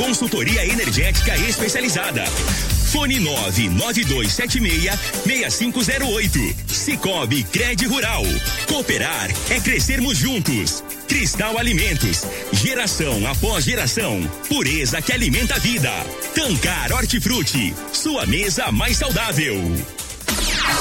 Consultoria Energética Especializada. Fone 99276-6508. Cicobi Cred Rural. Cooperar é crescermos juntos. Cristal Alimentos. Geração após geração. Pureza que alimenta a vida. Tancar Hortifruti. Sua mesa mais saudável.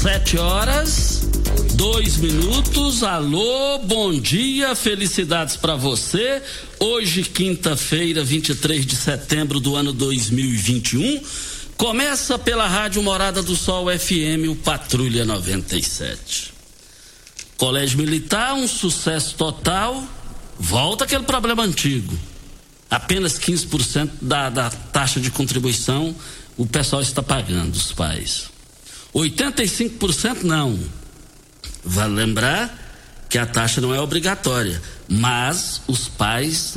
Sete horas, dois minutos. Alô, bom dia, felicidades para você. Hoje, quinta-feira, 23 de setembro do ano 2021. Começa pela Rádio Morada do Sol FM, o Patrulha 97. Colégio Militar, um sucesso total. Volta aquele problema antigo. Apenas 15% da, da taxa de contribuição o pessoal está pagando, os pais. 85% não. Vale lembrar que a taxa não é obrigatória, mas os pais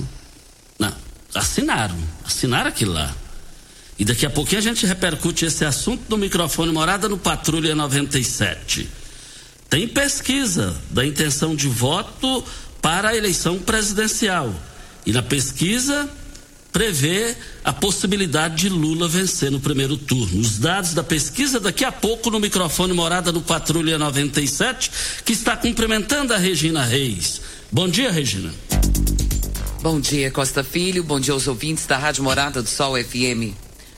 não, assinaram, assinaram aquilo lá. E daqui a pouquinho a gente repercute esse assunto no microfone Morada no Patrulha 97. Tem pesquisa da intenção de voto para a eleição presidencial. E na pesquisa prevê a possibilidade de Lula vencer no primeiro turno. Os dados da pesquisa daqui a pouco no microfone Morada no Patrulha 97, que está cumprimentando a Regina Reis. Bom dia, Regina. Bom dia, Costa Filho. Bom dia aos ouvintes da Rádio Morada do Sol FM.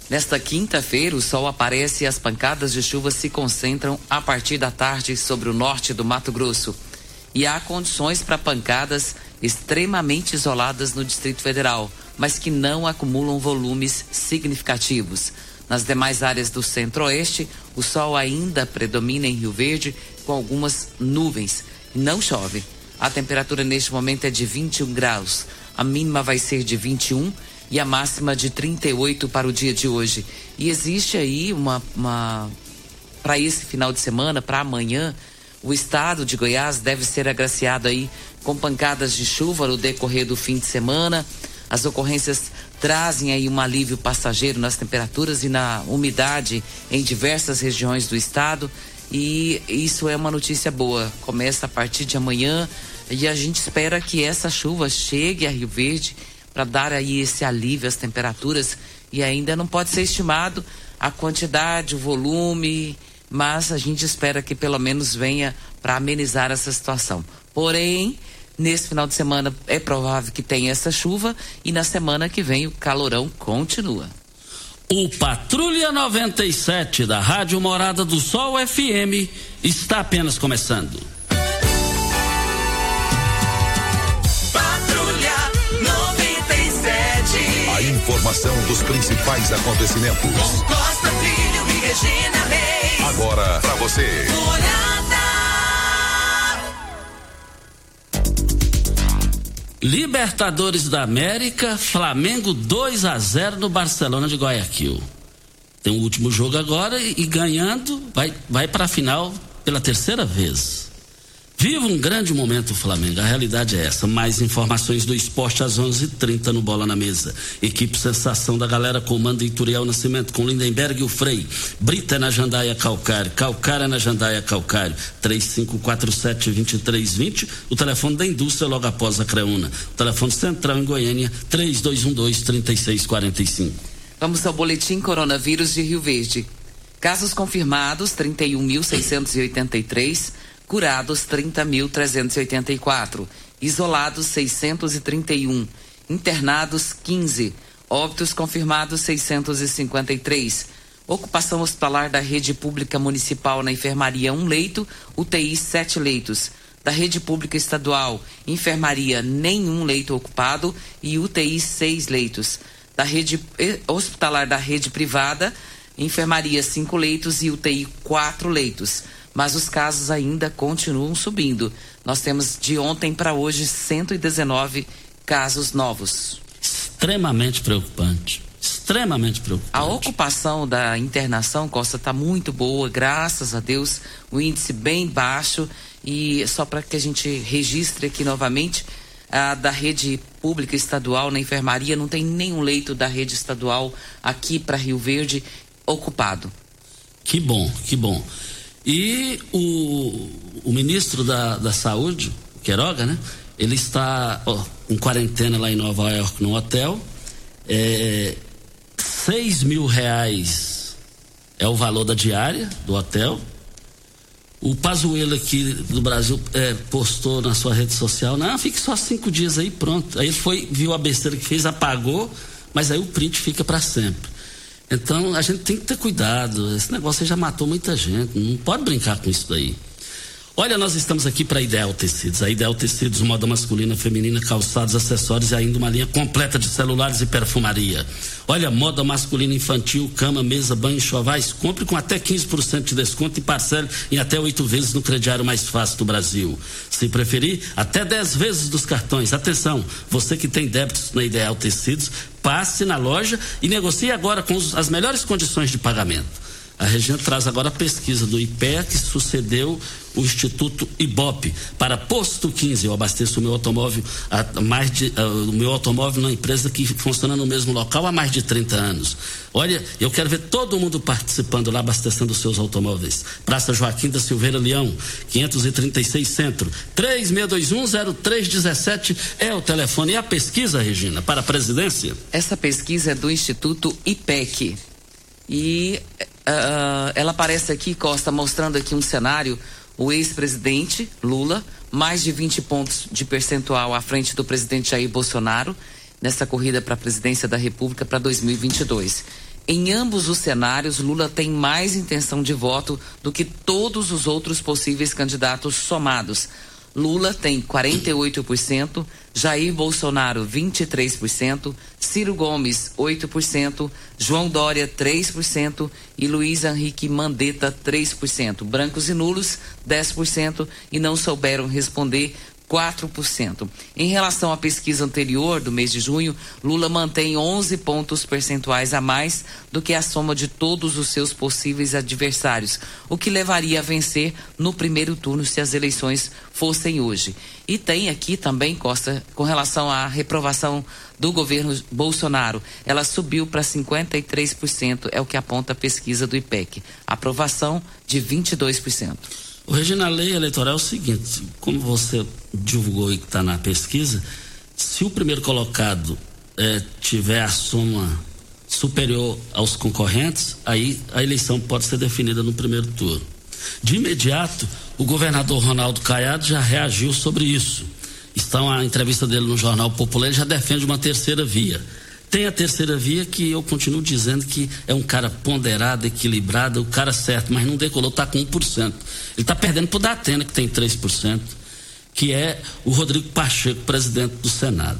Nesta quinta-feira, o sol aparece e as pancadas de chuva se concentram a partir da tarde sobre o norte do Mato Grosso. E há condições para pancadas extremamente isoladas no Distrito Federal mas que não acumulam volumes significativos. Nas demais áreas do centro-oeste, o sol ainda predomina em Rio Verde, com algumas nuvens. Não chove. A temperatura neste momento é de 21 graus. A mínima vai ser de 21 e a máxima de 38 para o dia de hoje. E existe aí uma. uma para esse final de semana, para amanhã, o estado de Goiás deve ser agraciado aí com pancadas de chuva no decorrer do fim de semana. As ocorrências trazem aí um alívio passageiro nas temperaturas e na umidade em diversas regiões do estado. E isso é uma notícia boa. Começa a partir de amanhã e a gente espera que essa chuva chegue a Rio Verde para dar aí esse alívio às temperaturas. E ainda não pode ser estimado a quantidade, o volume, mas a gente espera que pelo menos venha para amenizar essa situação. Porém, Nesse final de semana é provável que tenha essa chuva e na semana que vem o calorão continua. O Patrulha 97 da Rádio Morada do Sol FM está apenas começando. Patrulha 97. A informação dos principais acontecimentos. Com Costa Filho e Regina Reis. Agora para você. Morada. Libertadores da América, Flamengo 2 a 0 no Barcelona de Guayaquil. Tem o último jogo agora e, e ganhando vai, vai para a final pela terceira vez. Viva um grande momento Flamengo, a realidade é essa. Mais informações do esporte às 11:30 h 30 no Bola na Mesa. Equipe Sensação da Galera comanda Ituriel Nascimento com Lindenberg e o Frei. Brita na Jandaia Calcário, Calcária na Jandaia Calcário. 3547-2320. O telefone da indústria logo após a Creuna. O telefone central em Goiânia, 3212-3645. Vamos ao boletim coronavírus de Rio Verde. Casos confirmados 31.683 curados 30.384, isolados 631, internados 15, óbitos confirmados 653. Ocupação hospitalar da rede pública municipal na enfermaria um leito, UTI sete leitos. Da rede pública estadual, enfermaria nenhum leito ocupado. E UTI seis leitos. Da rede eh, hospitalar da rede privada, enfermaria cinco leitos. E UTI quatro leitos mas os casos ainda continuam subindo. Nós temos de ontem para hoje 119 casos novos. Extremamente preocupante. Extremamente preocupante. A ocupação da internação, Costa, está muito boa, graças a Deus. O índice bem baixo. E só para que a gente registre aqui novamente, a da rede pública estadual na enfermaria não tem nenhum leito da rede estadual aqui para Rio Verde ocupado. Que bom, que bom. E o, o ministro da, da Saúde, Queiroga, né? Ele está ó, em quarentena lá em Nova York no hotel. É, seis mil reais é o valor da diária do hotel. O Pazuello aqui do Brasil é, postou na sua rede social, não, fique só cinco dias aí, pronto. Aí ele foi, viu a besteira que fez, apagou, mas aí o print fica para sempre. Então a gente tem que ter cuidado. Esse negócio já matou muita gente. Não pode brincar com isso daí. Olha, nós estamos aqui para Ideal Tecidos. A Ideal Tecidos, moda masculina, feminina, calçados, acessórios e ainda uma linha completa de celulares e perfumaria. Olha, moda masculina infantil, cama, mesa, banho, chovais. Compre com até 15% de desconto e parcele em até oito vezes no crediário mais fácil do Brasil. Se preferir, até 10 vezes dos cartões. Atenção, você que tem débitos na Ideal Tecidos, passe na loja e negocie agora com as melhores condições de pagamento. A Regina traz agora a pesquisa do IPEA que sucedeu o Instituto Ibope para posto 15. Eu abasteço o meu automóvel a mais de, uh, o meu automóvel numa empresa que funciona no mesmo local há mais de 30 anos. Olha, eu quero ver todo mundo participando lá abastecendo seus automóveis. Praça Joaquim da Silveira Leão, 536 Centro, 36210317 é o telefone. E a pesquisa, Regina, para a presidência? Essa pesquisa é do Instituto IPEC. E uh, ela aparece aqui, Costa, mostrando aqui um cenário. O ex-presidente Lula, mais de 20 pontos de percentual à frente do presidente Jair Bolsonaro, nessa corrida para a presidência da República para 2022. Em ambos os cenários, Lula tem mais intenção de voto do que todos os outros possíveis candidatos somados. Lula tem 48%, Jair Bolsonaro 23%, Ciro Gomes 8%, João Dória 3% e Luiz Henrique Mandetta 3%. Brancos e nulos 10% e não souberam responder 4%. Em relação à pesquisa anterior, do mês de junho, Lula mantém 11 pontos percentuais a mais do que a soma de todos os seus possíveis adversários, o que levaria a vencer no primeiro turno se as eleições fossem hoje. E tem aqui também, Costa, com relação à reprovação do governo Bolsonaro, ela subiu para 53%, é o que aponta a pesquisa do IPEC. Aprovação de 22%. O Regina, a lei eleitoral é o seguinte: como você divulgou e está na pesquisa, se o primeiro colocado é, tiver a soma superior aos concorrentes, aí a eleição pode ser definida no primeiro turno. De imediato, o governador Ronaldo Caiado já reagiu sobre isso. Está a entrevista dele no Jornal Popular, ele já defende uma terceira via tem a terceira via que eu continuo dizendo que é um cara ponderado, equilibrado, o cara certo, mas não decolou, está com 1%. Ele está perdendo para o Datena, que tem 3%, que é o Rodrigo Pacheco, presidente do Senado.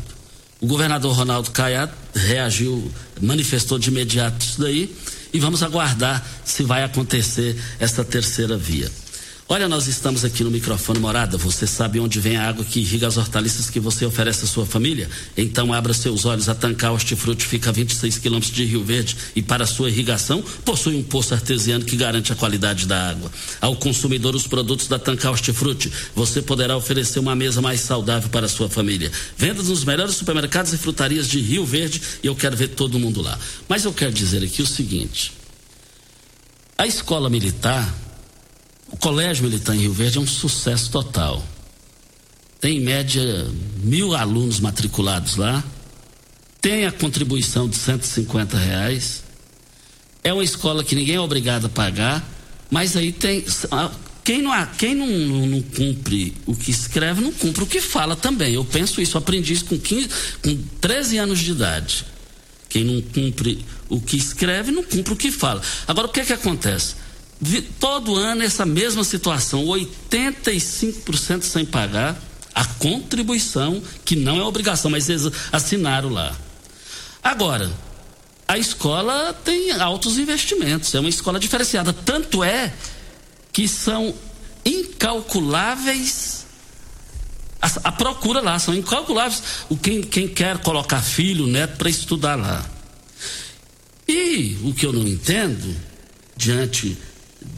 O governador Ronaldo Caiado reagiu, manifestou de imediato isso daí, e vamos aguardar se vai acontecer essa terceira via. Olha, nós estamos aqui no microfone Morada. Você sabe onde vem a água que irriga as hortaliças que você oferece à sua família? Então abra seus olhos. A Tancar Hortifruti fica a 26 quilômetros de Rio Verde e para sua irrigação possui um poço artesiano que garante a qualidade da água. Ao consumidor os produtos da Tancar Hortifruti, você poderá oferecer uma mesa mais saudável para a sua família. Vendas nos melhores supermercados e frutarias de Rio Verde e eu quero ver todo mundo lá. Mas eu quero dizer aqui o seguinte: a escola militar o Colégio Militar em Rio Verde é um sucesso total. Tem em média mil alunos matriculados lá. Tem a contribuição de 150 reais. É uma escola que ninguém é obrigado a pagar, mas aí tem. Quem, não, quem não, não, não, cumpre o que escreve, não cumpre o que fala também. Eu penso isso, aprendi isso com, 15, com 13 anos de idade. Quem não cumpre o que escreve, não cumpre o que fala. Agora, o que é que acontece? Todo ano essa mesma situação, 85% sem pagar a contribuição, que não é obrigação, mas eles assinaram lá. Agora, a escola tem altos investimentos, é uma escola diferenciada. Tanto é que são incalculáveis a, a procura lá, são incalculáveis o quem, quem quer colocar filho, neto para estudar lá. E o que eu não entendo, diante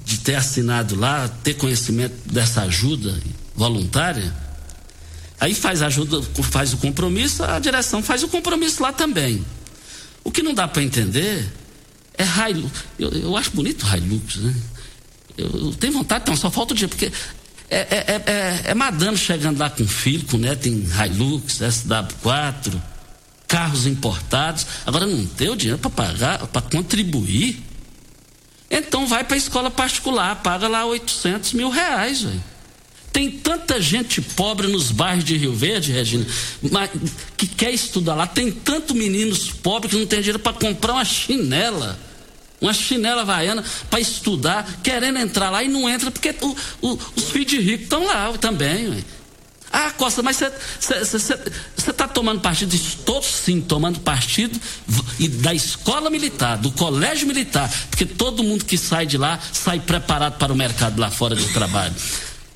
de ter assinado lá, ter conhecimento dessa ajuda voluntária, aí faz ajuda, faz o compromisso, a direção faz o compromisso lá também. O que não dá para entender é Hilux. Eu, eu acho bonito Hilux, né? Eu, eu tenho vontade, então, só falta o dia, porque é, é, é, é, é madame chegando lá com filho, com neto em Hilux, SW4, carros importados. Agora não tem o dinheiro para pagar, para contribuir. Então vai para a escola particular, paga lá 800 mil reais, véio. Tem tanta gente pobre nos bairros de Rio Verde, Regina, que quer estudar lá. Tem tanto meninos pobres que não tem dinheiro para comprar uma chinela, uma chinela havaiana para estudar, querendo entrar lá e não entra porque o, o, os filhos de rico estão lá também. Véio. Ah, Costa, mas você está tomando partido? Estou sim tomando partido e da escola militar, do colégio militar, porque todo mundo que sai de lá sai preparado para o mercado lá fora do trabalho.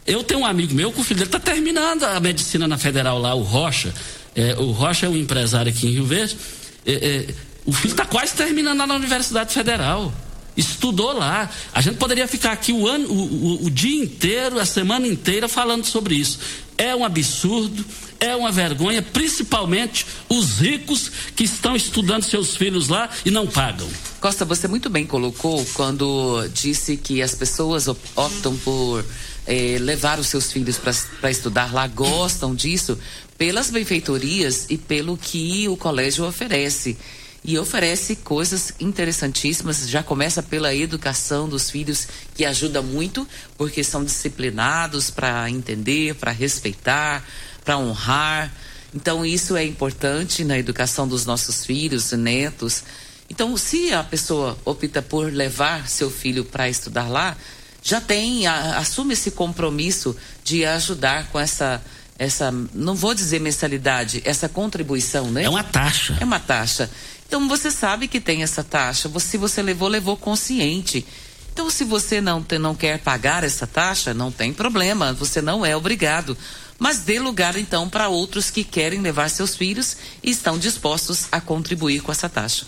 Eu tenho um amigo meu que o filho dele está terminando a medicina na federal lá, o Rocha. É, o Rocha é um empresário aqui em Rio Verde. É, é, o filho está quase terminando lá na Universidade Federal estudou lá. A gente poderia ficar aqui o, ano, o, o, o, dia inteiro, a semana inteira falando sobre isso. É um absurdo, é uma vergonha, principalmente os ricos que estão estudando seus filhos lá e não pagam. Costa, você muito bem colocou quando disse que as pessoas optam por eh, levar os seus filhos para estudar lá, gostam disso pelas benfeitorias e pelo que o colégio oferece e oferece coisas interessantíssimas. Já começa pela educação dos filhos, que ajuda muito, porque são disciplinados para entender, para respeitar, para honrar. Então, isso é importante na educação dos nossos filhos, netos. Então, se a pessoa opta por levar seu filho para estudar lá, já tem, a, assume esse compromisso de ajudar com essa essa, não vou dizer mensalidade, essa contribuição, né? É uma taxa. É uma taxa. Então você sabe que tem essa taxa. Se você levou, levou consciente. Então, se você não, não quer pagar essa taxa, não tem problema, você não é obrigado. Mas dê lugar então para outros que querem levar seus filhos e estão dispostos a contribuir com essa taxa.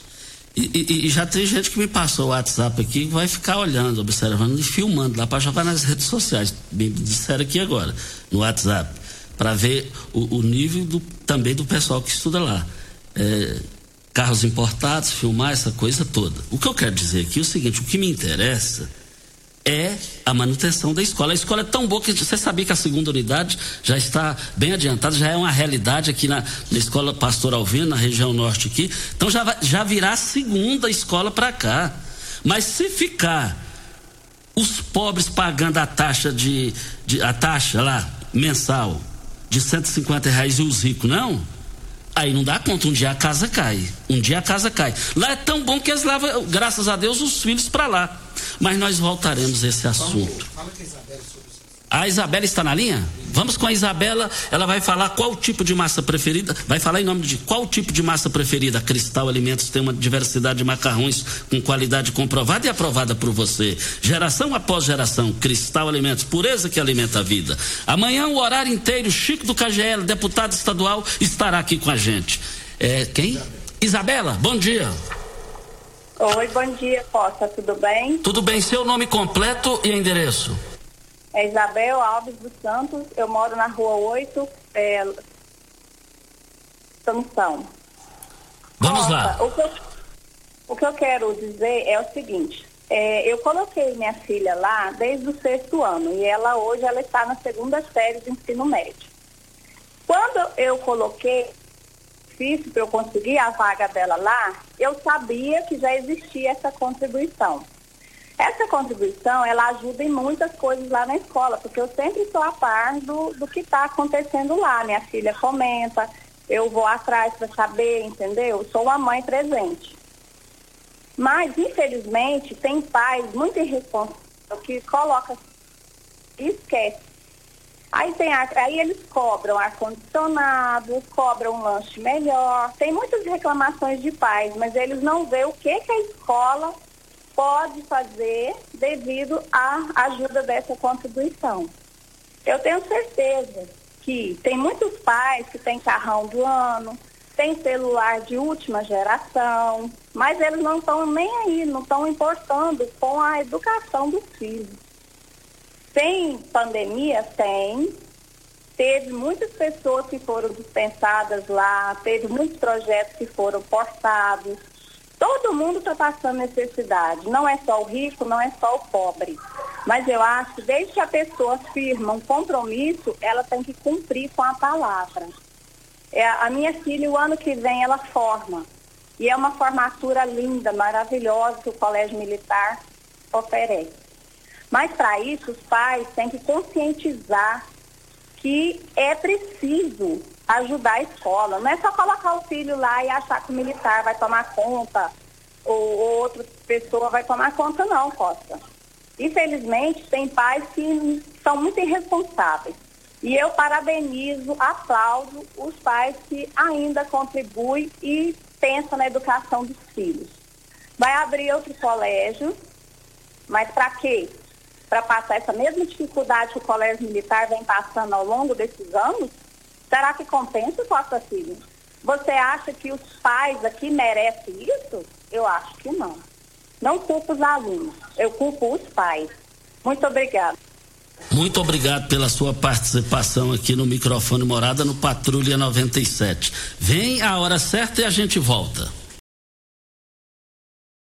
E, e, e, já tem gente que me passou o WhatsApp aqui que vai ficar olhando, observando e filmando lá para jogar nas redes sociais. Me disseram aqui agora, no WhatsApp, para ver o, o nível do, também do pessoal que estuda lá. É, carros importados, filmar essa coisa toda. O que eu quero dizer aqui é o seguinte: o que me interessa é a manutenção da escola. A escola é tão boa que você sabia que a segunda unidade já está bem adiantada, já é uma realidade aqui na, na escola Pastor Alvino, na região norte aqui. Então já, já virá a segunda escola para cá. Mas se ficar os pobres pagando a taxa de, de a taxa lá mensal de 150 reais e os ricos não, Aí não dá conta, um dia a casa cai. Um dia a casa cai. Lá é tão bom que eles levam, graças a Deus, os filhos para lá. Mas nós voltaremos a esse assunto. Fala, fala com a Isabela está na linha? Vamos com a Isabela, ela vai falar qual tipo de massa preferida, vai falar em nome de qual tipo de massa preferida. Cristal Alimentos tem uma diversidade de macarrões com qualidade comprovada e aprovada por você. Geração após geração, Cristal Alimentos, pureza que alimenta a vida. Amanhã o horário inteiro, Chico do KGL, deputado estadual, estará aqui com a gente. É, quem? Isabela, bom dia. Oi, bom dia, Costa, tudo bem? Tudo bem, seu nome completo e endereço? É Isabel Alves dos Santos, eu moro na rua 8, é, Sansão. Vamos lá. O que, eu, o que eu quero dizer é o seguinte, é, eu coloquei minha filha lá desde o sexto ano e ela hoje ela está na segunda série do ensino médio. Quando eu coloquei difícil para eu conseguir a vaga dela lá, eu sabia que já existia essa contribuição. Essa contribuição, ela ajuda em muitas coisas lá na escola, porque eu sempre estou a par do, do que está acontecendo lá. Minha filha comenta, eu vou atrás para saber, entendeu? Sou uma mãe presente. Mas, infelizmente, tem pais muito irresponsáveis que colocam e esquece. Aí, tem, aí eles cobram ar-condicionado, cobram um lanche melhor. Tem muitas reclamações de pais, mas eles não vê o que, que a escola pode fazer devido à ajuda dessa contribuição. Eu tenho certeza que tem muitos pais que têm carrão do ano, tem celular de última geração, mas eles não estão nem aí, não estão importando com a educação dos filhos. Tem pandemia? Tem. Teve muitas pessoas que foram dispensadas lá, teve muitos projetos que foram forçados, Todo mundo está passando necessidade. Não é só o rico, não é só o pobre. Mas eu acho que desde que a pessoa firma um compromisso, ela tem que cumprir com a palavra. É, a minha filha, o ano que vem, ela forma. E é uma formatura linda, maravilhosa que o Colégio Militar oferece. Mas para isso, os pais têm que conscientizar que é preciso ajudar a escola. Não é só colocar o filho lá e achar que o militar vai tomar conta ou, ou outra pessoa vai tomar conta, não, Costa. Infelizmente, tem pais que são muito irresponsáveis. E eu parabenizo, aplaudo os pais que ainda contribuem e pensam na educação dos filhos. Vai abrir outro colégio, mas para quê? Para passar essa mesma dificuldade que o colégio militar vem passando ao longo desses anos? Será que compensa, Costa Filho? Você acha que os pais aqui merecem isso? Eu acho que não. Não culpo os alunos, eu culpo os pais. Muito obrigada. Muito obrigado pela sua participação aqui no microfone Morada no Patrulha 97. Vem a hora certa e a gente volta.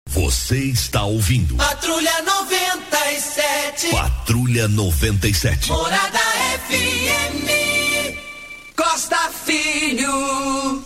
Você está ouvindo. Patrulha 97. Patrulha 97. Morada Filho.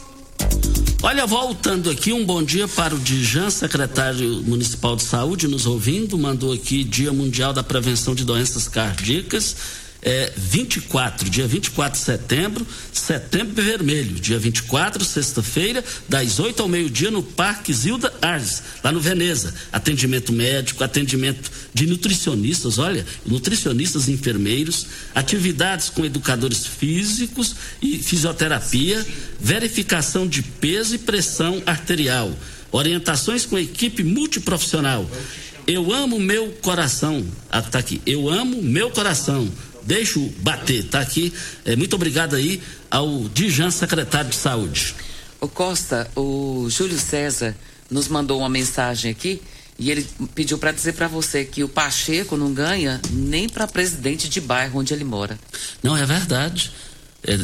Olha, voltando aqui, um bom dia para o Dijan, secretário municipal de saúde, nos ouvindo, mandou aqui Dia Mundial da Prevenção de Doenças Cardíacas é, 24, dia 24 de setembro, setembro vermelho, dia 24, sexta-feira, das 8 ao meio-dia no Parque Zilda Ars, lá no Veneza. Atendimento médico, atendimento de nutricionistas, olha, nutricionistas e enfermeiros, atividades com educadores físicos e fisioterapia, verificação de peso e pressão arterial, orientações com equipe multiprofissional. Eu amo meu coração. Ah, tá aqui. Eu amo meu coração deixo bater, tá aqui. É, muito obrigado aí ao Dijan, secretário de Saúde. O Costa, o Júlio César nos mandou uma mensagem aqui e ele pediu para dizer para você que o Pacheco não ganha nem para presidente de bairro onde ele mora. Não, é verdade. É,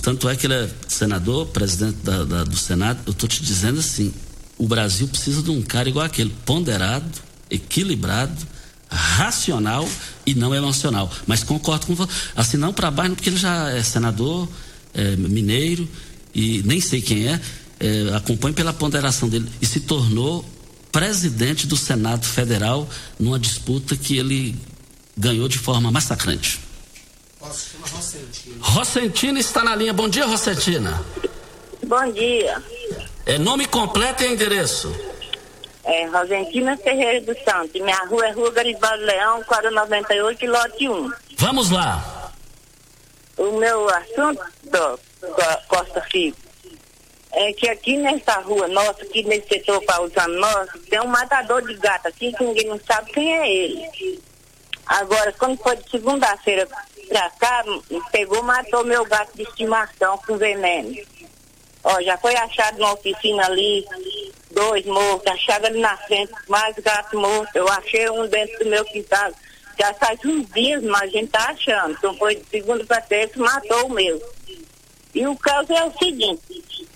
tanto é que ele é senador, presidente da, da, do Senado. Eu estou te dizendo assim: o Brasil precisa de um cara igual aquele, ponderado, equilibrado, racional e não emocional. Mas concordo com você. Assim, não para baixo, porque ele já é senador, é mineiro, e nem sei quem é, é, acompanho pela ponderação dele, e se tornou presidente do Senado Federal numa disputa que ele ganhou de forma massacrante. Rocentina está na linha. Bom dia, Rocentina. Bom dia. É nome completo e endereço. É, Rosentina Ferreira do Santo. Minha rua é Rua Garibaldo Leão, 498, lote 1. Vamos lá. O meu assunto, Costa Filho, é que aqui nessa rua nossa, aqui nesse setor pausando nosso, tem um matador de gato aqui que ninguém não sabe quem é ele. Agora, quando foi de segunda-feira pra cá, pegou, matou meu gato de estimação com veneno. Ó, já foi achado na oficina ali, dois mortos, achado ali na frente, mais gato morto. Eu achei um dentro do meu quintal. Já faz uns dias, mas a gente tá achando. Então foi de segunda para terça, matou o meu. E o caso é o seguinte,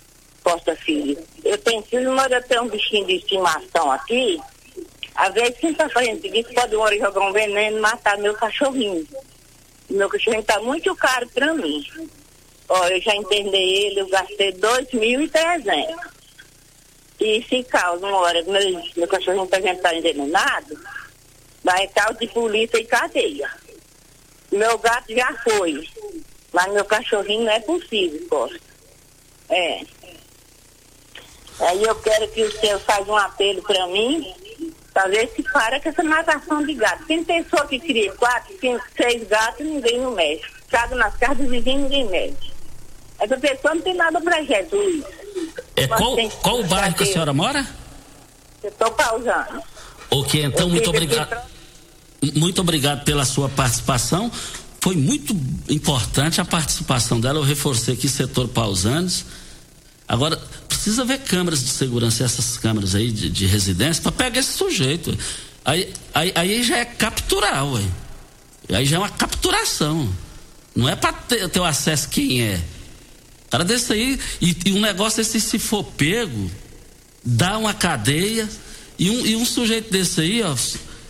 Costa Filho, eu tenho filho, mas eu tenho um bichinho de estimação aqui. Às vezes, quinta-feira, disse pode uma hora jogar um veneno e matar meu cachorrinho. Meu cachorrinho tá muito caro para mim. Ó, eu já entendei ele, eu gastei dois mil e trezentos. E se causa uma hora, meu, meu cachorrinho tá estar envenenado, vai causa de polícia e cadeia. Meu gato já foi, mas meu cachorrinho não é possível, Costa. É. Aí eu quero que o senhor faça um apelo para mim, para ver se para com essa matação de gato. Tem pessoa que cria quatro, cinco, seis gatos ninguém não mexe. Caga nas casas dos vizinhos ninguém mexe. Essa pessoa não tem nada para Jesus. É, qual, qual o bairro que a senhora mora? Eu estou pausando. Ok, então muito obrigado. Muito obrigado pela sua participação. Foi muito importante a participação dela. Eu reforcei aqui setor pausanos. Agora, precisa ver câmeras de segurança, essas câmeras aí de, de residência, para pegar esse sujeito. Aí, aí, aí já é capturar, ué. Aí já é uma capturação. Não é para ter, ter o acesso quem é. Cara desse aí, e, e um negócio desse, se for pego, dá uma cadeia, e um, e um sujeito desse aí, ó,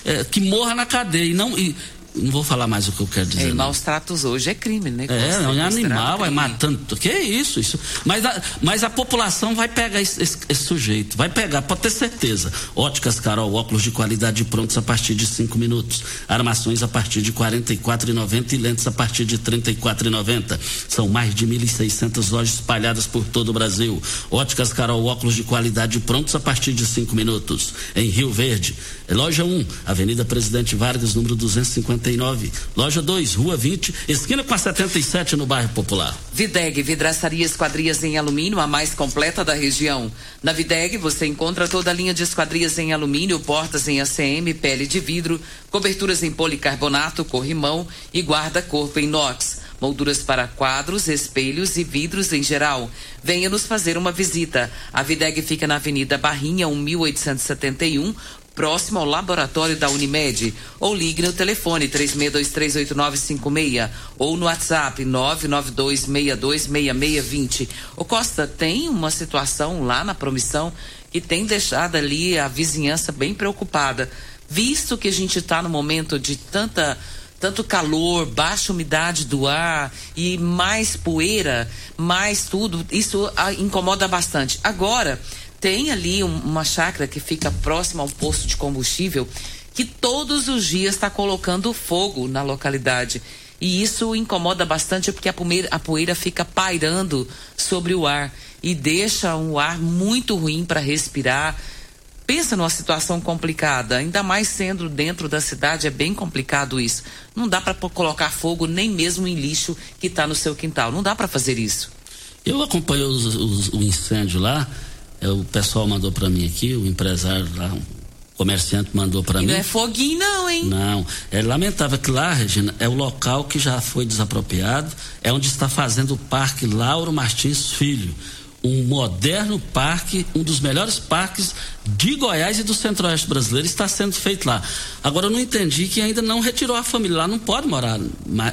é, que morra na cadeia. E não, e, não vou falar mais o que eu quero dizer. É, maus tratos hoje é crime, né? É, é um animal, vai matando. Que é isso? isso. Mas, a, mas a população vai pegar esse, esse, esse, sujeito, vai pegar, pode ter certeza. Óticas Carol, óculos de qualidade prontos a partir de 5 minutos. Armações a partir de R$ 44,90 e lentes a partir de R$ 34,90. São mais de 1.600 lojas espalhadas por todo o Brasil. Óticas Carol, óculos de qualidade prontos a partir de 5 minutos. Em Rio Verde, loja 1, Avenida Presidente Vargas, número 250 79. Loja 2, Rua 20, esquina com a 77 no bairro Popular. Videg, vidraçaria esquadrias em alumínio, a mais completa da região. Na Videg você encontra toda a linha de esquadrias em alumínio, portas em ACM, pele de vidro, coberturas em policarbonato, corrimão e guarda-corpo em inox molduras para quadros, espelhos e vidros em geral. Venha nos fazer uma visita. A Videg fica na Avenida Barrinha, 1871, próximo ao laboratório da Unimed. Ou ligue no telefone 36238956 ou no WhatsApp 992626620. O Costa tem uma situação lá na promissão que tem deixado ali a vizinhança bem preocupada, visto que a gente está no momento de tanta tanto calor, baixa umidade do ar e mais poeira, mais tudo, isso incomoda bastante. Agora, tem ali um, uma chácara que fica próxima ao posto de combustível que todos os dias está colocando fogo na localidade. E isso incomoda bastante porque a poeira, a poeira fica pairando sobre o ar e deixa um ar muito ruim para respirar. Pensa numa situação complicada, ainda mais sendo dentro da cidade, é bem complicado isso. Não dá para colocar fogo nem mesmo em lixo que está no seu quintal. Não dá para fazer isso. Eu acompanhei os, os, o incêndio lá o pessoal mandou para mim aqui, o empresário lá, um comerciante mandou para mim. Não é foguinho não, hein? Não, é lamentável que lá, Regina, é o local que já foi desapropriado, é onde está fazendo o Parque Lauro Martins Filho, um moderno parque, um dos melhores parques de Goiás e do Centro-Oeste brasileiro está sendo feito lá. Agora eu não entendi que ainda não retirou a família lá, não pode morar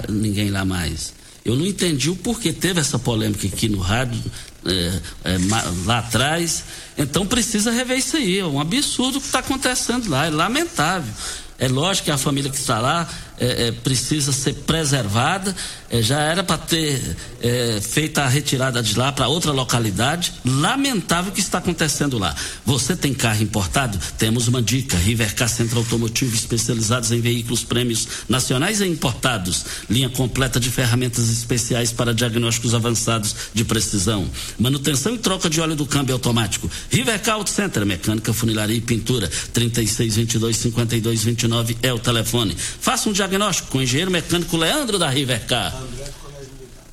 ninguém lá mais. Eu não entendi o porquê teve essa polêmica aqui no rádio, é, é, lá atrás. Então precisa rever isso aí. É um absurdo o que está acontecendo lá, é lamentável. É lógico que a família que está lá é, é, precisa ser preservada. É, já era para ter é, feito a retirada de lá para outra localidade. Lamentável o que está acontecendo lá. Você tem carro importado? Temos uma dica: Rivercar Centro Automotivo, especializados em veículos prêmios nacionais e importados. Linha completa de ferramentas especiais para diagnósticos avançados de precisão. Manutenção e troca de óleo do câmbio automático. Rivercar Auto Center, mecânica, funilaria e pintura. 3622 5229 é o telefone. Faça um diagnóstico diagnóstico com o engenheiro mecânico Leandro da Rivercar.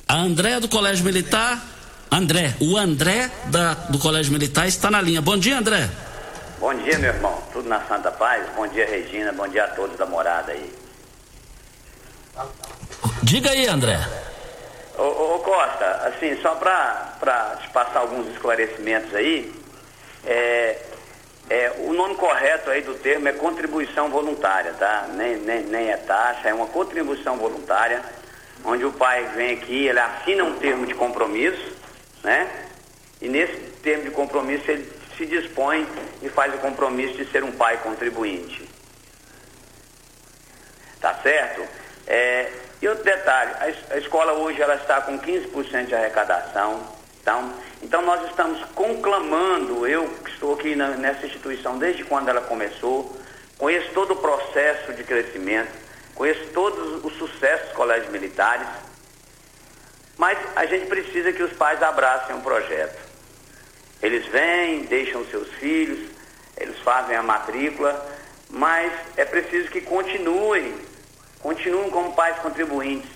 A André do Colégio Militar. André, o André da, do Colégio Militar está na linha. Bom dia, André. Bom dia, meu irmão. Tudo na Santa Paz? Bom dia, Regina. Bom dia a todos da morada aí. Diga aí, André. Ô, ô, ô Costa, assim, só para te passar alguns esclarecimentos aí, é, é, o nome correto aí do termo é contribuição voluntária, tá? Nem, nem, nem é taxa, é uma contribuição voluntária, onde o pai vem aqui, ele assina um termo de compromisso, né? E nesse termo de compromisso ele se dispõe e faz o compromisso de ser um pai contribuinte. Tá certo? É, e outro detalhe, a, a, escola hoje ela está com 15% de arrecadação. Então, então nós estamos conclamando, eu que estou aqui na, nessa instituição desde quando ela começou, conheço todo o processo de crescimento, conheço todos os sucessos dos colégios militares, mas a gente precisa que os pais abracem um projeto. Eles vêm, deixam seus filhos, eles fazem a matrícula, mas é preciso que continuem continuam como pais contribuintes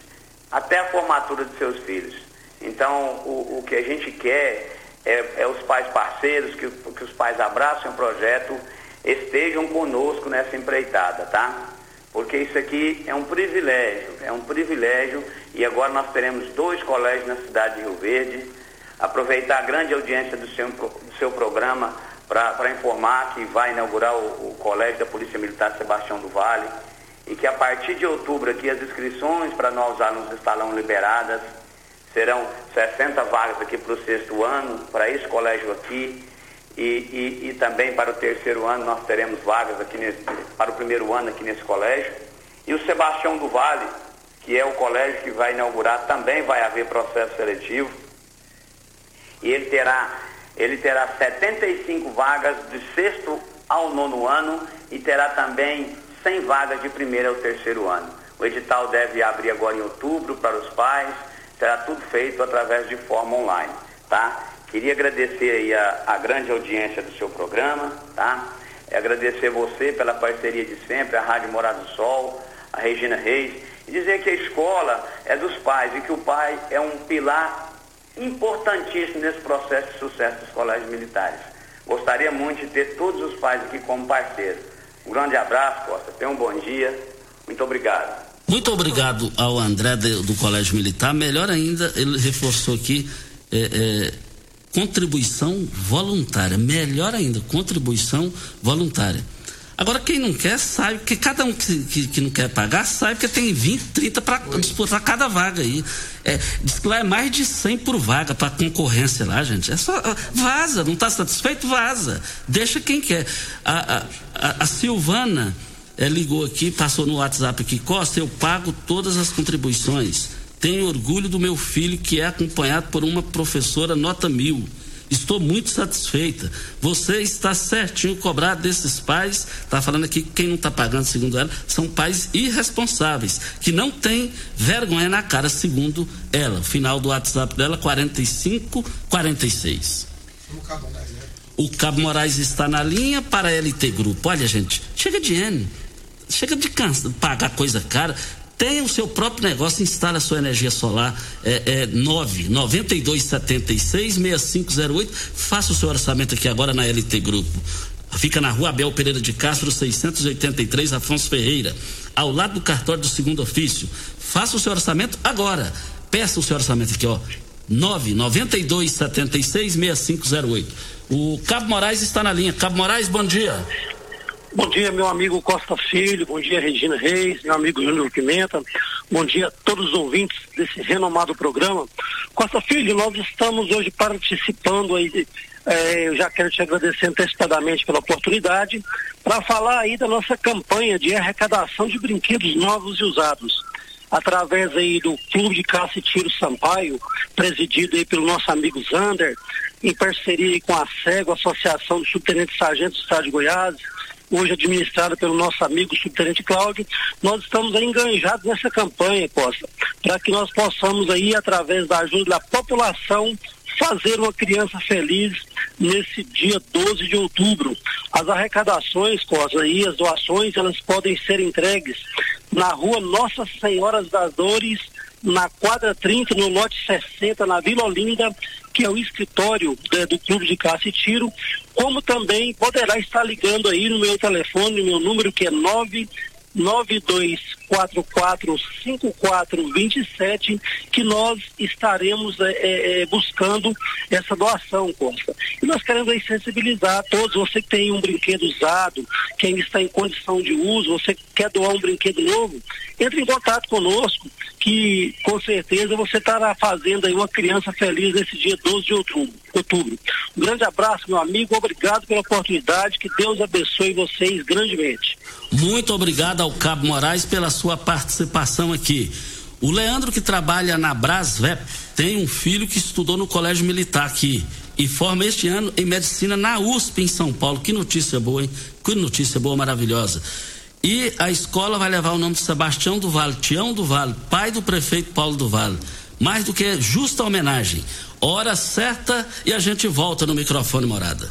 até a formatura de seus filhos. Então, o, o que a gente quer é, é os pais parceiros, que, que os pais abracem o projeto, estejam conosco nessa empreitada, tá? Porque isso aqui é um privilégio, é um privilégio e agora nós teremos dois colégios na cidade de Rio Verde. Aproveitar a grande audiência do seu, do seu programa para informar que vai inaugurar o, o Colégio da Polícia Militar Sebastião do Vale e que a partir de outubro aqui as inscrições para novos alunos estarão liberadas. Serão 60 vagas aqui para o sexto ano, para esse colégio aqui. E, e, e, também para o terceiro ano nós teremos vagas aqui nesse, para o primeiro ano aqui nesse colégio. E o Sebastião do Vale, que é o colégio que vai inaugurar, também vai haver processo seletivo. E ele terá, ele terá 75 vagas de sexto ao nono ano e terá também 100 vagas de primeiro ao terceiro ano. O edital deve abrir agora em outubro para os pais, será tudo feito através de forma online, tá? Queria agradecer aí a, a grande audiência do seu programa, tá? Agradecer você pela parceria de sempre, a Rádio Morado do Sol, a Regina Reis, e dizer que a escola é dos pais e que o pai é um pilar importantíssimo nesse processo de sucesso dos colégios militares. Gostaria muito de ter todos os pais aqui como parceiros. Um grande abraço, Costa. Tenha um bom dia. Muito obrigado. Muito obrigado ao André de, do Colégio Militar. Melhor ainda, ele reforçou aqui é, é, contribuição voluntária. Melhor ainda, contribuição voluntária. Agora, quem não quer, sabe, que cada um que, que, que, não quer pagar, sabe que tem 20, 30 para disputar cada vaga aí. É, diz que lá é mais de 100 por vaga para concorrência lá, gente. É só. Vaza, não está satisfeito? Vaza. Deixa quem quer. A, a, a, a Silvana é, ligou aqui, passou no WhatsApp aqui, Costa, eu pago todas as contribuições. Tenho orgulho do meu filho que é acompanhado por uma professora nota mil. Estou muito satisfeita. Você está certinho cobrado desses pais. Está falando aqui que quem não está pagando, segundo ela, são pais irresponsáveis, que não têm vergonha na cara, segundo ela. Final do WhatsApp dela, 4546. O Cabo Moraes está na linha para a LT Grupo. Olha, gente, chega de N. Chega de cansa, pagar coisa cara tenha o seu próprio negócio, instale a sua energia solar, é, é 9 92 76 6508. Faça o seu orçamento aqui agora na LT Grupo. Fica na rua Abel Pereira de Castro, 683, Afonso Ferreira, ao lado do cartório do segundo ofício. Faça o seu orçamento agora. Peça o seu orçamento aqui, ó. 992 76 6508. O Cabo Moraes está na linha. Cabo Moraes, bom dia. Bom dia, meu amigo Costa Filho, bom dia, Regina Reis, meu amigo Júnior Pimenta, bom dia a todos os ouvintes desse renomado programa. Costa Filho, nós estamos hoje participando aí, é, eu já quero te agradecer antecipadamente pela oportunidade, para falar aí da nossa campanha de arrecadação de brinquedos novos e usados através aí do Clube de Caça e Tiro Sampaio, presidido aí pelo nosso amigo Zander, em parceria com a SEGO, Associação de Subtenentes Sargentos do Estado de Goiás, hoje administrada pelo nosso amigo subtenente Cláudio, nós estamos enganjados nessa campanha, Costa, para que nós possamos aí, através da ajuda da população, fazer uma criança feliz nesse dia 12 de outubro. As arrecadações, Costa, e as doações, elas podem ser entregues na rua Nossa Senhora das Dores, na quadra 30, no lote 60, na Vila Olinda, que é o escritório de, do Clube de Caça e Tiro, como também poderá estar ligando aí no meu telefone, meu número que é 9 92445427 que nós estaremos é, é, buscando essa doação, Costa. E nós queremos aí sensibilizar todos, você que tem um brinquedo usado, que ainda está em condição de uso, você quer doar um brinquedo novo, entre em contato conosco, que com certeza você estará fazendo aí uma criança feliz nesse dia 12 de outubro. outubro. Um grande abraço, meu amigo, obrigado pela oportunidade, que Deus abençoe vocês grandemente. Muito obrigado ao Cabo Moraes pela sua participação aqui. O Leandro, que trabalha na Brasvep, tem um filho que estudou no Colégio Militar aqui e forma este ano em medicina na USP em São Paulo. Que notícia boa, hein? Que notícia boa, maravilhosa. E a escola vai levar o nome de Sebastião do Vale, Tião do Vale, pai do prefeito Paulo do Vale. Mais do que justa homenagem. Hora certa e a gente volta no microfone morada.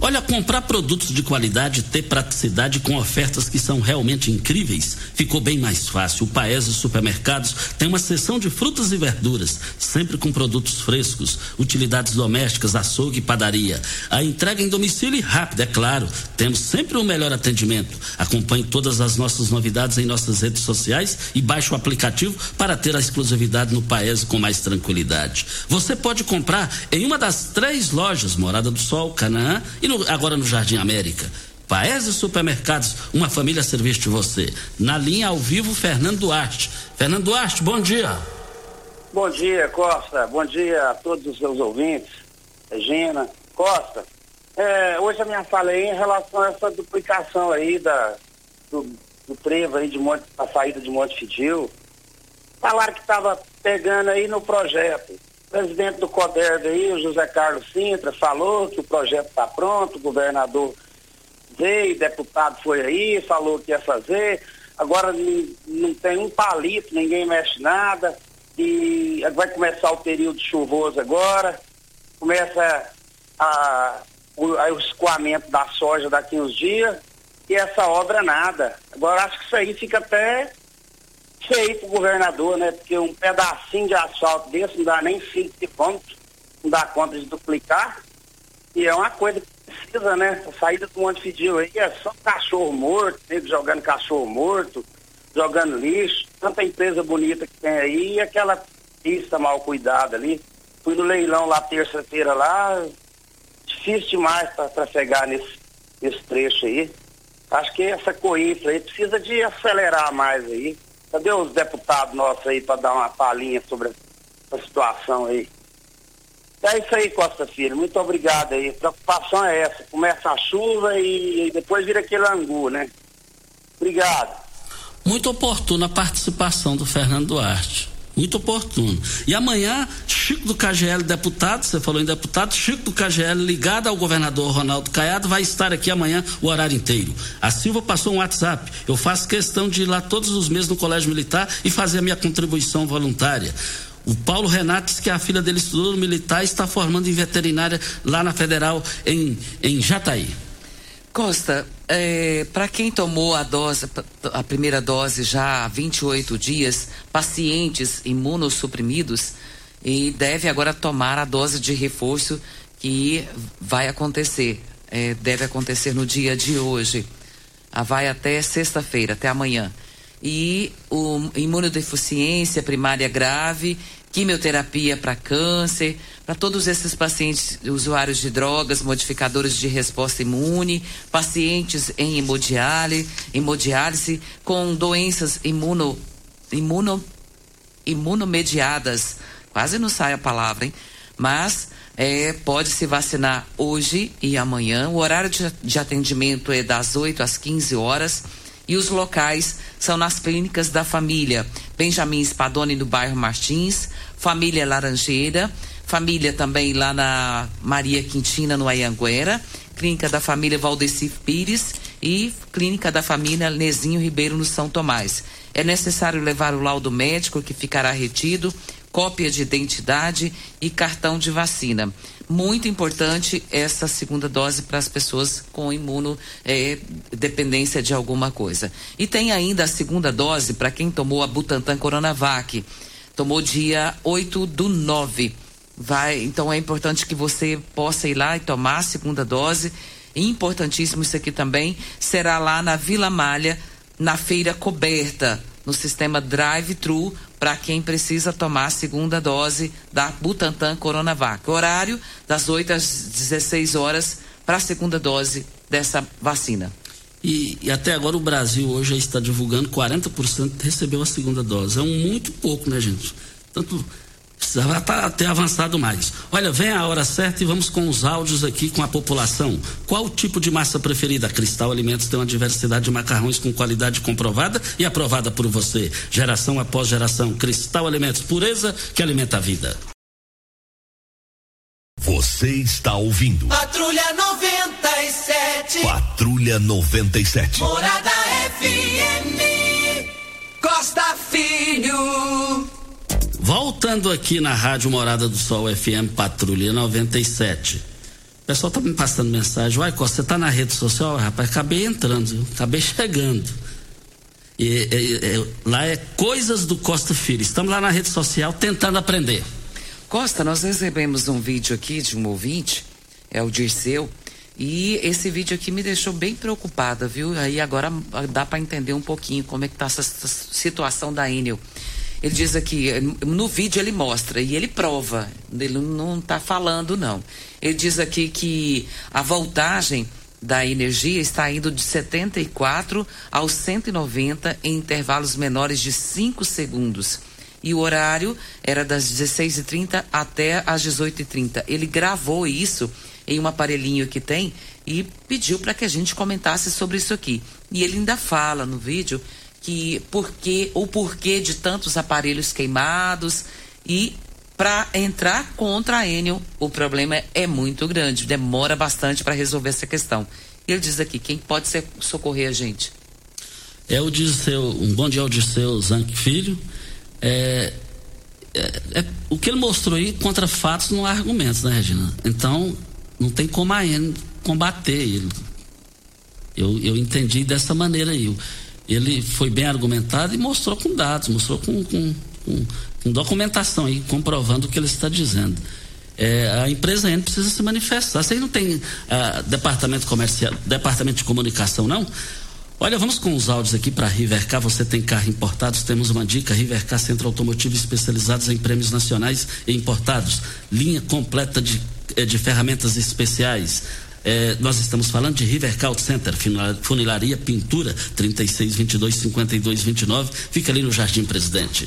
Olha, comprar produtos de qualidade, ter praticidade com ofertas que são realmente incríveis, ficou bem mais fácil. O Paese Supermercados tem uma seção de frutas e verduras, sempre com produtos frescos, utilidades domésticas, açougue e padaria. A entrega em domicílio e rápida, é claro. Temos sempre o um melhor atendimento. Acompanhe todas as nossas novidades em nossas redes sociais e baixe o aplicativo para ter a exclusividade no Paese com mais tranquilidade. Você pode comprar em uma das três lojas, Morada do Sol, Canaã e no, agora no Jardim América. Paese Supermercados, uma família serviço de você. Na linha ao vivo, Fernando Duarte. Fernando Duarte, bom dia. Bom dia, Costa. Bom dia a todos os seus ouvintes. Regina, Costa. É, hoje a minha fala aí em relação a essa duplicação aí da, do, do trevo aí de Monte, a saída de Monte Fidil. Falaram que estava pegando aí no projeto presidente do CODERV aí, o José Carlos Sintra, falou que o projeto está pronto, o governador veio, deputado foi aí, falou que ia fazer, agora não tem um palito, ninguém mexe nada, e vai começar o período chuvoso agora, começa a, o, o escoamento da soja daqui uns dias, e essa obra nada. Agora acho que isso aí fica até feio pro governador, né? Porque um pedacinho de asfalto desse não dá nem 5 quilômetros, não dá conta de duplicar. E é uma coisa que precisa, né? A saída do Monte Fidil aí é só cachorro morto, nego jogando cachorro morto, jogando lixo, tanta empresa bonita que tem aí e aquela pista mal cuidada ali. Fui no leilão lá terça-feira lá, difícil demais para chegar nesse, nesse trecho aí. Acho que essa coifra aí precisa de acelerar mais aí. Cadê os deputados nossos aí para dar uma palhinha sobre a situação aí? É isso aí, Costa Filho. Muito obrigado aí. A preocupação é essa. Começa a chuva e, depois vira aquele angu, né? Obrigado. Muito oportuna a participação do Fernando Duarte. Muito oportuno. E amanhã, Chico do KGL, deputado, você falou em deputado, Chico do KGL, ligado ao governador Ronaldo Caiado, vai estar aqui amanhã o horário inteiro. A Silva passou um WhatsApp. Eu faço questão de ir lá todos os meses no Colégio Militar e fazer a minha contribuição voluntária. O Paulo Renato disse que a filha dele estudou no militar e está formando em veterinária lá na Federal, em, em Jataí. Costa, é, para quem tomou a dose, a primeira dose já há 28 dias, pacientes imunossuprimidos, e deve agora tomar a dose de reforço que vai acontecer, é, deve acontecer no dia de hoje. Vai até sexta-feira, até amanhã. E o imunodeficiência primária grave quimioterapia para câncer, para todos esses pacientes usuários de drogas, modificadores de resposta imune, pacientes em hemodiálise, hemodiálise com doenças imuno, imuno, imunomediadas. Quase não sai a palavra, hein? Mas é, pode se vacinar hoje e amanhã. O horário de, de atendimento é das 8 às 15 horas e os locais são nas clínicas da família Benjamin Spadoni no bairro Martins, família Laranjeira, família também lá na Maria Quintina no Ayanguera, clínica da família Valdeci Pires e Clínica da Família Nezinho Ribeiro no São Tomás. É necessário levar o laudo médico que ficará retido, cópia de identidade e cartão de vacina. Muito importante essa segunda dose para as pessoas com imunodependência eh, de alguma coisa. E tem ainda a segunda dose para quem tomou a Butantan Coronavac. Tomou dia 8 do 9 vai, então é importante que você possa ir lá e tomar a segunda dose. Importantíssimo isso aqui também. Será lá na Vila Malha, na feira coberta, no sistema drive-thru, para quem precisa tomar a segunda dose da Butantan Coronavac. Horário das 8 às 16 horas para a segunda dose dessa vacina. E, e, até agora o Brasil hoje está divulgando 40% recebeu a segunda dose. É um muito pouco, né, gente? Tanto Precisava estar até avançado mais. Olha, vem a hora certa e vamos com os áudios aqui com a população. Qual o tipo de massa preferida? Cristal Alimentos tem uma diversidade de macarrões com qualidade comprovada e aprovada por você. Geração após geração. Cristal Alimentos, pureza que alimenta a vida. Você está ouvindo. Patrulha 97. Patrulha 97. Morada FM. Costa Filho. Voltando aqui na Rádio Morada do Sol FM Patrulha 97. O pessoal tá me passando mensagem. Uai, Costa, você tá na rede social? Rapaz, acabei entrando, viu? acabei chegando. E, e, e, lá é Coisas do Costa Filho. Estamos lá na rede social tentando aprender. Costa, nós recebemos um vídeo aqui de um ouvinte, é o Dirceu, e esse vídeo aqui me deixou bem preocupada, viu? Aí agora dá para entender um pouquinho como é que tá essa, situação da Enel. Ele diz aqui, no vídeo ele mostra e ele prova, ele não está falando não. Ele diz aqui que a voltagem da energia está indo de 74 aos 190 em intervalos menores de 5 segundos. E o horário era das 16h30 até as 18h30. Ele gravou isso em um aparelhinho que tem e pediu para que a gente comentasse sobre isso aqui. E ele ainda fala no vídeo que porquê o porquê de tantos aparelhos queimados e para entrar contra a Enel, o problema é muito grande, demora bastante para resolver essa questão. Ele diz aqui, quem pode ser, socorrer a gente? É o Disseu, um bom dia ao Disseu Zanck Filho. É, é, é, o que ele mostrou aí contra fatos não há argumentos, né, Regina? Então, não tem como a Enel combater ele. Eu, eu entendi dessa maneira aí ele foi bem argumentado e mostrou com dados, mostrou com, com, com, com documentação aí, comprovando o que ele está dizendo. É, a empresa N precisa se manifestar. Você não tem ah, departamento comercial, departamento de comunicação, não? Olha, vamos com os áudios aqui para Rivercar. Você tem carro importados? Temos uma dica: Rivercar Centro Automotivo especializados em prêmios nacionais e importados. Linha completa de, de ferramentas especiais é, nós estamos falando de River Call Center, funilaria, pintura, 36 22 52 29, fica ali no Jardim Presidente.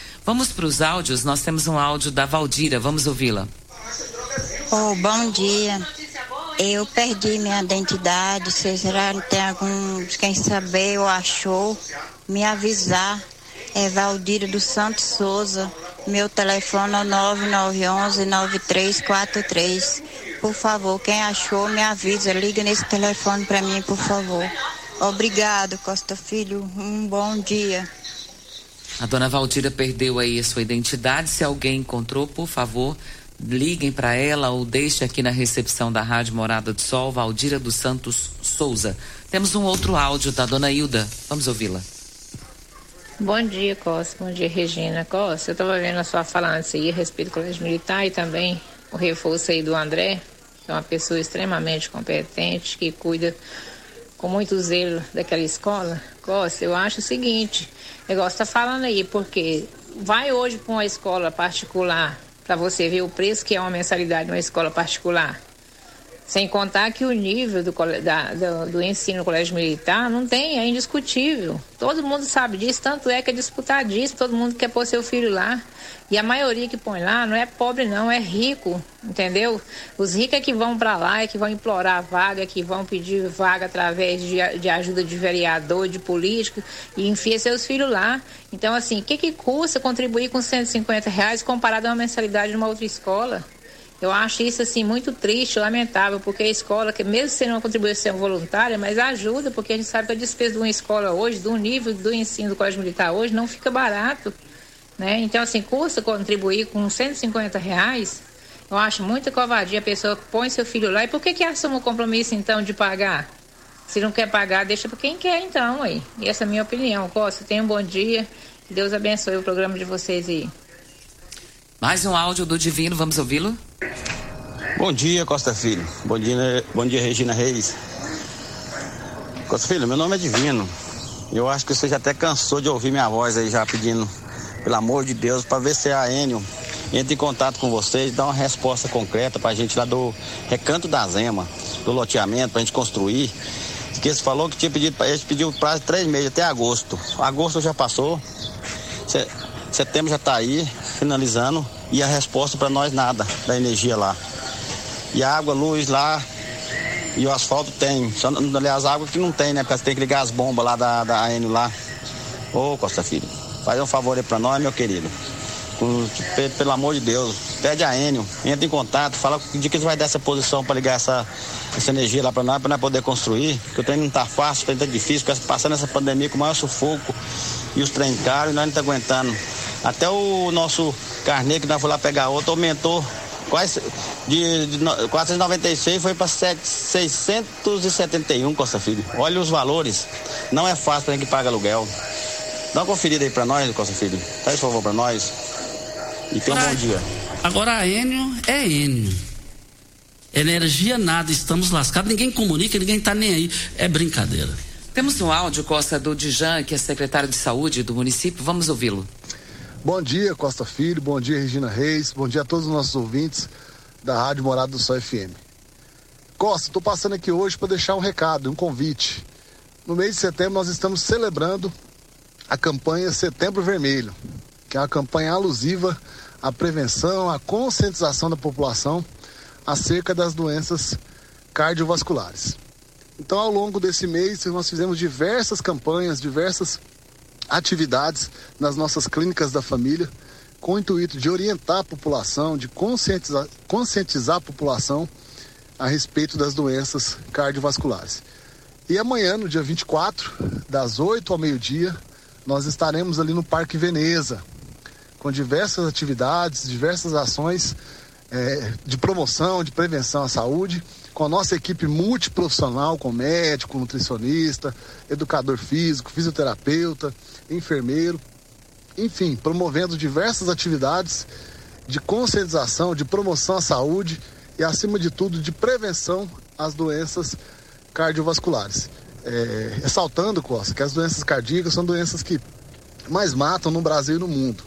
Vamos para os áudios. Nós temos um áudio da Valdira. Vamos ouvi-la. Oh, bom dia. Eu perdi minha identidade. Se será tem algum, quem saber ou achou, me avisar. É Valdira do Santos Souza. Meu telefone é 9911-9343. Por favor, quem achou, me avisa. Liga nesse telefone para mim, por favor. Obrigado, Costa Filho. Um bom dia. A dona Valdira perdeu aí a sua identidade. Se alguém encontrou, por favor, liguem para ela ou deixe aqui na recepção da Rádio Morada do Sol, Valdira dos Santos Souza. Temos um outro áudio da dona Hilda. Vamos ouvi-la. Bom dia, Costa. Bom dia, Regina. Costa, eu estava vendo a sua falando aí a respeito do colégio militar e também o reforço aí do André, que é uma pessoa extremamente competente, que cuida com muito zelo daquela escola. Costa, eu acho o seguinte, o negócio está falando aí, porque vai hoje para uma escola particular para você ver o preço que é uma mensalidade numa escola particular. Sem contar que o nível do, da, do, do, ensino no colégio militar não tem, é indiscutível. Todo mundo sabe disso, tanto é que é disputadíssimo, todo mundo quer pôr seu filho lá. E a maioria que põe lá não é pobre, não, é rico, entendeu? Os ricos é que vão para lá, é que vão implorar vaga, é que vão pedir vaga através de, de ajuda de vereador, de político, e enfia seus filhos lá. Então, assim, o que, que custa contribuir com 150 reais comparado a uma mensalidade de uma outra escola? Eu acho isso assim muito triste, lamentável, porque a escola, que mesmo sendo uma contribuição voluntária, mas ajuda, porque a gente sabe que a despesa de uma escola hoje, do nível do ensino do colégio militar hoje, não fica barato. Né? Então, assim, custa contribuir com 150 reais. Eu acho muita covardia a pessoa põe seu filho lá. E por que, que assume o compromisso, então, de pagar? Se não quer pagar, deixa para quem quer, então, aí. E essa é a minha opinião. Costa, tenha um bom dia. Deus abençoe o programa de vocês aí. Mais um áudio do Divino, vamos ouvi-lo? Bom dia, Costa Filho. Bom dia, bom dia, Regina Reis. Costa Filho, meu nome é Divino. Eu acho que você já até cansou de ouvir minha voz aí já pedindo, pelo amor de Deus, para ver se a Enio entra em contato com vocês, dá uma resposta concreta para a gente lá do Recanto da Zema, do loteamento, para a gente construir. Que eles falou que tinha pedido, eles pediu prazo de três meses até agosto. Agosto já passou. Setembro já está aí, finalizando, e a resposta para nós nada da energia lá. E a água, luz lá, e o asfalto tem. Só, aliás, a água que não tem, né? Porque tem que ligar as bombas lá da, da AN lá. Ô Costa Filho, faz um favor aí para nós, meu querido. Pelo amor de Deus, pede a Enio, entra em contato, fala de que vai dar essa posição para ligar essa, essa energia lá para nós, para nós poder construir, que o trem não tá fácil, o trem tá difícil, passando essa pandemia com o maior sufoco e os trem caros e nós não tá aguentando. Até o nosso carnê que nós fomos lá pegar outro aumentou quase de, de, de 496 foi para 671, Costa Filho. Olha os valores. Não é fácil para quem paga aluguel. Dá uma conferida aí para nós, Costa Filho. Faz favor para nós. E tenha um bom dia. Agora a Enio é Enio. Energia nada, estamos lascados, ninguém comunica, ninguém está nem aí. É brincadeira. Temos um áudio, Costa, do Dijan, que é secretário de saúde do município. Vamos ouvi-lo. Bom dia, Costa Filho. Bom dia, Regina Reis. Bom dia a todos os nossos ouvintes da Rádio Morada do Sol FM. Costa, estou passando aqui hoje para deixar um recado, um convite. No mês de setembro nós estamos celebrando a campanha Setembro Vermelho, que é uma campanha alusiva à prevenção, à conscientização da população acerca das doenças cardiovasculares. Então, ao longo desse mês, nós fizemos diversas campanhas, diversas atividades nas nossas clínicas da família, com o intuito de orientar a população, de conscientizar, conscientizar a população a respeito das doenças cardiovasculares. E amanhã, no dia 24, das 8 ao meio-dia, nós estaremos ali no Parque Veneza, com diversas atividades, diversas ações é, de promoção, de prevenção à saúde, com a nossa equipe multiprofissional, com médico, nutricionista, educador físico, fisioterapeuta, enfermeiro, enfim, promovendo diversas atividades de conscientização, de promoção à saúde e, acima de tudo, de prevenção às doenças cardiovasculares. É, ressaltando, Costa, que as doenças cardíacas são doenças que mais matam no Brasil e no mundo.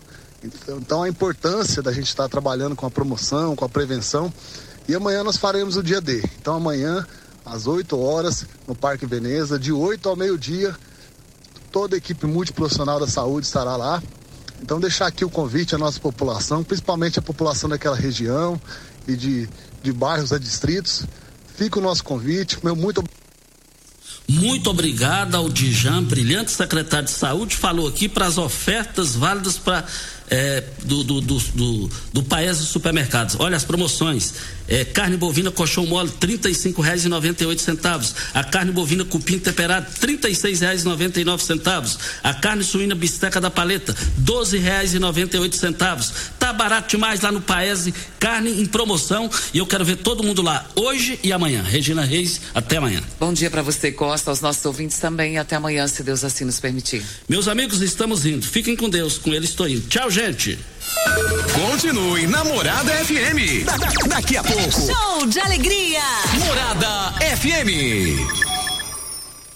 Então, a importância da gente estar trabalhando com a promoção, com a prevenção. E amanhã nós faremos o dia D. Então, amanhã, às 8 horas, no Parque Veneza, de 8 ao meio-dia, toda a equipe multiprofissional da saúde estará lá. Então, deixar aqui o convite à nossa população, principalmente a população daquela região e de, de bairros a distritos. Fica o nosso convite. Meu muito muito obrigado ao Dijan, brilhante secretário de saúde, falou aqui para as ofertas válidas para é, do, do, do, do, Paes dos Supermercados. Olha as promoções. É, carne bovina colchão mole, R$ 35,98. A carne bovina cupim temperado, R$ 36,99. A carne suína bisteca da paleta, R$ 12,98. Tá barato demais lá no Paese, carne em promoção e eu quero ver todo mundo lá hoje e amanhã. Regina Reis, até amanhã. Bom dia para você, Costa, aos nossos ouvintes também e até amanhã, se Deus assim nos permitir. Meus amigos, estamos indo. Fiquem com Deus, com ele estou indo. Tchau, gente. Continue Namorada FM. Da, da, daqui a pouco. Show de alegria. Morada FM.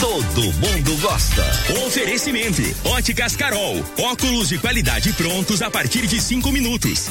Todo mundo gosta. Oferecimento: Óticas Carol. Óculos de qualidade prontos a partir de cinco minutos.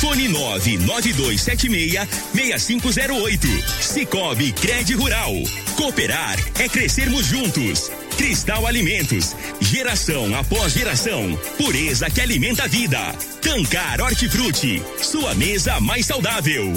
Fone 99276-6508. Cicobi Cred Rural. Cooperar é crescermos juntos. Cristal Alimentos. Geração após geração. Pureza que alimenta a vida. Tancar Hortifruti. Sua mesa mais saudável.